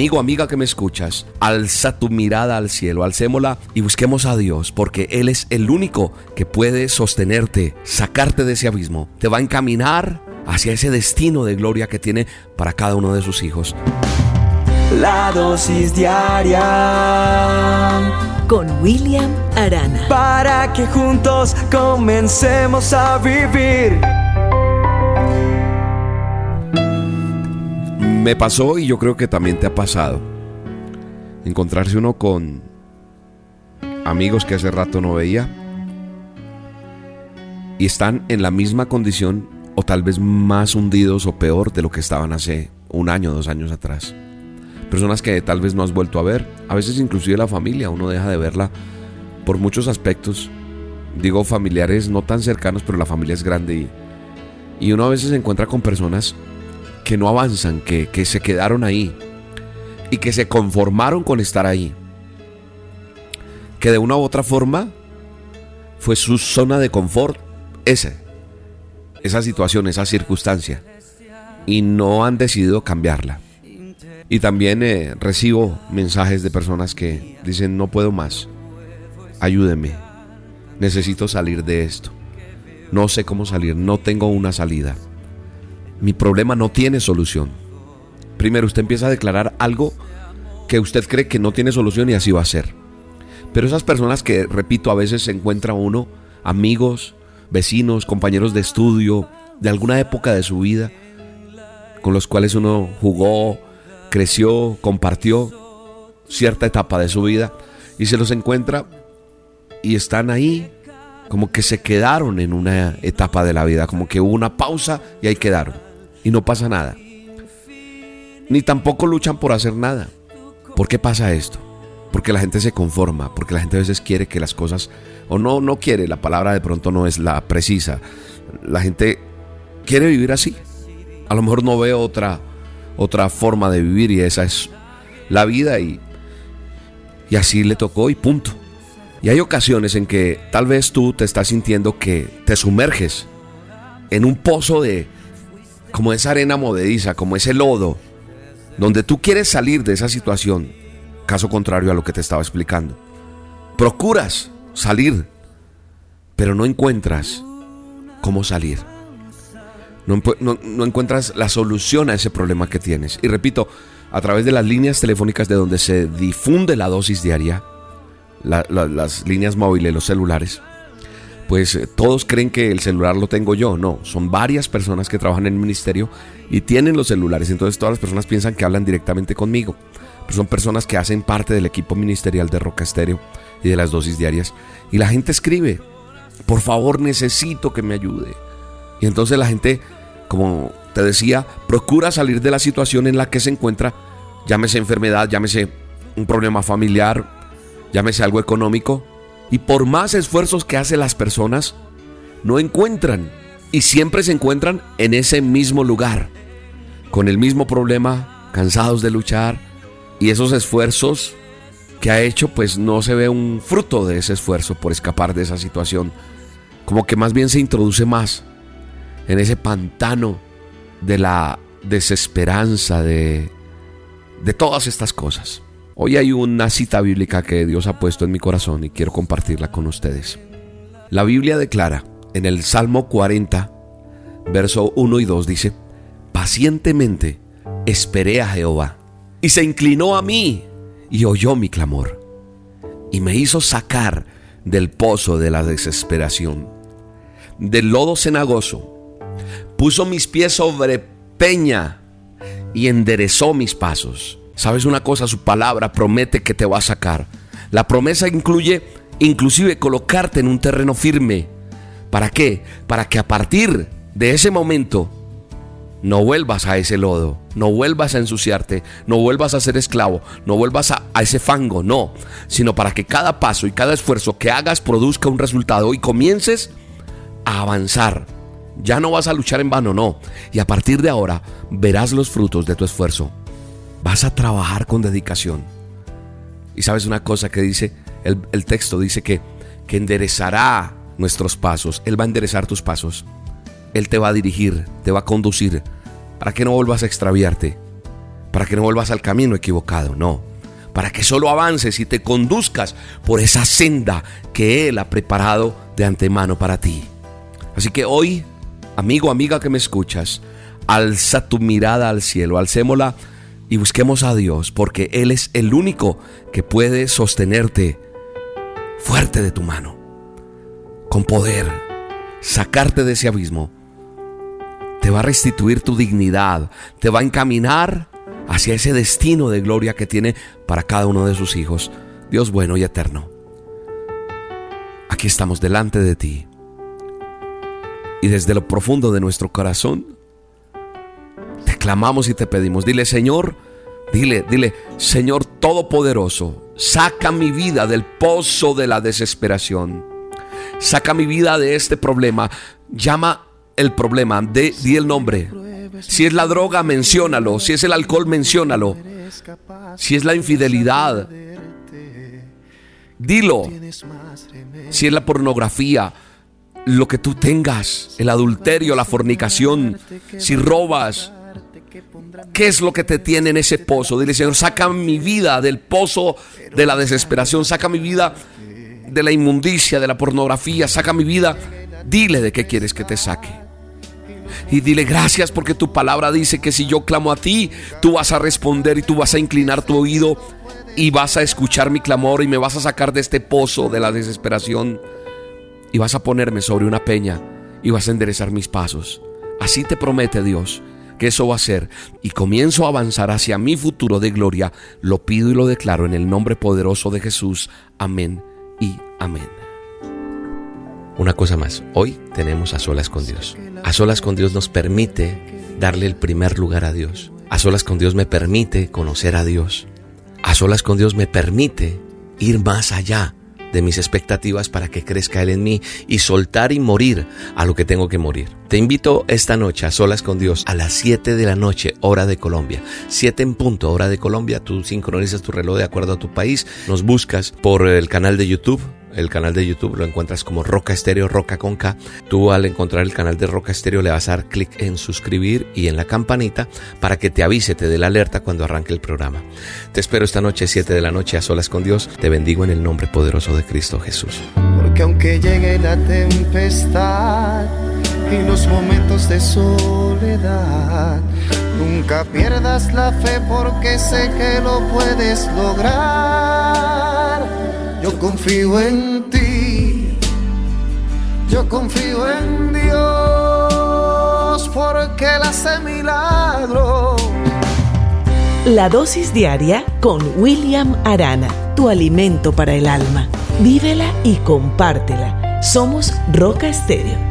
Amigo, amiga que me escuchas, alza tu mirada al cielo, alcémosla y busquemos a Dios, porque Él es el único que puede sostenerte, sacarte de ese abismo, te va a encaminar hacia ese destino de gloria que tiene para cada uno de sus hijos. La dosis diaria con William Arana. Para que juntos comencemos a vivir. Me pasó y yo creo que también te ha pasado. Encontrarse uno con amigos que hace rato no veía y están en la misma condición o tal vez más hundidos o peor de lo que estaban hace un año, dos años atrás. Personas que tal vez no has vuelto a ver, a veces inclusive la familia, uno deja de verla por muchos aspectos. Digo familiares no tan cercanos, pero la familia es grande y, y uno a veces se encuentra con personas que no avanzan, que, que se quedaron ahí y que se conformaron con estar ahí. Que de una u otra forma fue su zona de confort ese, esa situación, esa circunstancia. Y no han decidido cambiarla. Y también eh, recibo mensajes de personas que dicen, no puedo más, ayúdeme, necesito salir de esto. No sé cómo salir, no tengo una salida. Mi problema no tiene solución. Primero usted empieza a declarar algo que usted cree que no tiene solución y así va a ser. Pero esas personas que, repito, a veces se encuentra uno, amigos, vecinos, compañeros de estudio, de alguna época de su vida, con los cuales uno jugó, creció, compartió cierta etapa de su vida y se los encuentra y están ahí como que se quedaron en una etapa de la vida, como que hubo una pausa y ahí quedaron y no pasa nada. Ni tampoco luchan por hacer nada. ¿Por qué pasa esto? Porque la gente se conforma, porque la gente a veces quiere que las cosas, o no, no quiere, la palabra de pronto no es la precisa. La gente quiere vivir así. A lo mejor no ve otra, otra forma de vivir y esa es la vida y, y así le tocó y punto. Y hay ocasiones en que tal vez tú te estás sintiendo que te sumerges en un pozo de, como esa arena movediza, como ese lodo, donde tú quieres salir de esa situación, caso contrario a lo que te estaba explicando. Procuras salir, pero no encuentras cómo salir. No, no, encuentras la solución a ese problema que tienes. Y repito, a través de las líneas telefónicas de donde se difunde la dosis diaria, las líneas móviles, los celulares, pues eh, todos creen que el celular lo tengo yo. No, son varias personas que trabajan en el ministerio y tienen los celulares. Entonces todas las personas piensan que hablan directamente conmigo. Son personas que hacen parte del equipo ministerial de Roca Estéreo y de las dosis diarias. Y la gente escribe, por favor necesito que me ayude. Y entonces la gente, como te decía, procura salir de la situación en la que se encuentra, llámese enfermedad, llámese un problema familiar, llámese algo económico, y por más esfuerzos que hacen las personas, no encuentran. Y siempre se encuentran en ese mismo lugar, con el mismo problema, cansados de luchar. Y esos esfuerzos que ha hecho, pues no se ve un fruto de ese esfuerzo por escapar de esa situación. Como que más bien se introduce más en ese pantano de la desesperanza, de, de todas estas cosas. Hoy hay una cita bíblica que Dios ha puesto en mi corazón y quiero compartirla con ustedes. La Biblia declara en el Salmo 40, verso 1 y 2 dice, pacientemente esperé a Jehová y se inclinó a mí y oyó mi clamor y me hizo sacar del pozo de la desesperación, del lodo cenagoso, puso mis pies sobre peña y enderezó mis pasos ¿Sabes una cosa? Su palabra promete que te va a sacar. La promesa incluye inclusive colocarte en un terreno firme. ¿Para qué? Para que a partir de ese momento no vuelvas a ese lodo, no vuelvas a ensuciarte, no vuelvas a ser esclavo, no vuelvas a, ese fango, no, sino para que cada paso y cada esfuerzo que hagas produzca un resultado y comiences a avanzar. Ya no vas a luchar en vano, no. Y a partir de ahora verás los frutos de tu esfuerzo. Vas a trabajar con dedicación. Y sabes una cosa que dice, el, texto dice que, que enderezará nuestros pasos. Él va a enderezar tus pasos. Él te va a dirigir, te va a conducir para que no vuelvas a extraviarte. para que no vuelvas al camino equivocado, no. Para que solo avances y te conduzcas por esa senda que Él ha preparado de antemano para ti. Así que hoy, amigo, amiga que me escuchas, alza tu mirada al cielo, alcémosla y busquemos a Dios, porque Él es el único que puede sostenerte fuerte de tu mano, con poder, sacarte de ese abismo. Te va a restituir tu dignidad, te va a encaminar hacia ese destino de gloria que tiene para cada uno de sus hijos. Dios bueno y eterno. Aquí estamos delante de ti. Y desde lo profundo de nuestro corazón, clamamos y te pedimos. Dile, Señor, dile, dile, Señor Todopoderoso, saca mi vida del pozo de la desesperación. Saca mi vida de este problema. Llama el problema, di el nombre. Si es la droga, menciónalo. Si es el alcohol, menciónalo. Si es la infidelidad, dilo. Si es la pornografía, lo que tú tengas, el adulterio, la fornicación, si robas, ¿qué es lo que te tiene en ese pozo? Dile, Señor, saca mi vida del pozo de la desesperación, saca mi vida de la inmundicia, de la pornografía, saca mi vida. Dile de qué quieres que te saque. Y dile gracias porque tu palabra dice que si yo clamo a ti, tú vas a responder y tú vas a inclinar tu oído y vas a escuchar mi clamor y me vas a sacar de este pozo de la desesperación y vas a ponerme sobre una peña y vas a enderezar mis pasos. Así te promete Dios que eso va a ser y comienzo a avanzar hacia mi futuro de gloria. Lo pido y lo declaro en el nombre poderoso de Jesús. Amén y amén. Una cosa más, hoy tenemos a solas con Dios. A solas con Dios nos permite darle el primer lugar a Dios. A solas con Dios me permite conocer a Dios. A solas con Dios me permite ir más allá de mis expectativas para que crezca Él en mí y soltar y morir a lo que tengo que morir. Te invito esta noche a solas con Dios a las 7 de la noche, hora de Colombia. 7 en punto, hora de Colombia. Tú sincronizas tu reloj de acuerdo a tu país. Nos buscas por el canal de YouTube el canal de YouTube lo encuentras como Roca Estéreo, Roca con K. Tú al encontrar el canal de Roca Estéreo le vas a dar clic en suscribir y en la campanita para que te avise, te dé la alerta cuando arranque el programa. Te espero esta noche, 7 de la noche, a solas con Dios. Te bendigo en el nombre poderoso de Cristo Jesús. Porque aunque llegue la tempestad y los momentos de soledad, nunca pierdas la fe porque sé que lo puedes lograr yo confío en ti, yo confío en Dios porque Él hace milagros. La dosis diaria con William Arana, tu alimento para el alma. Vívela y compártela. Somos Roca Estéreo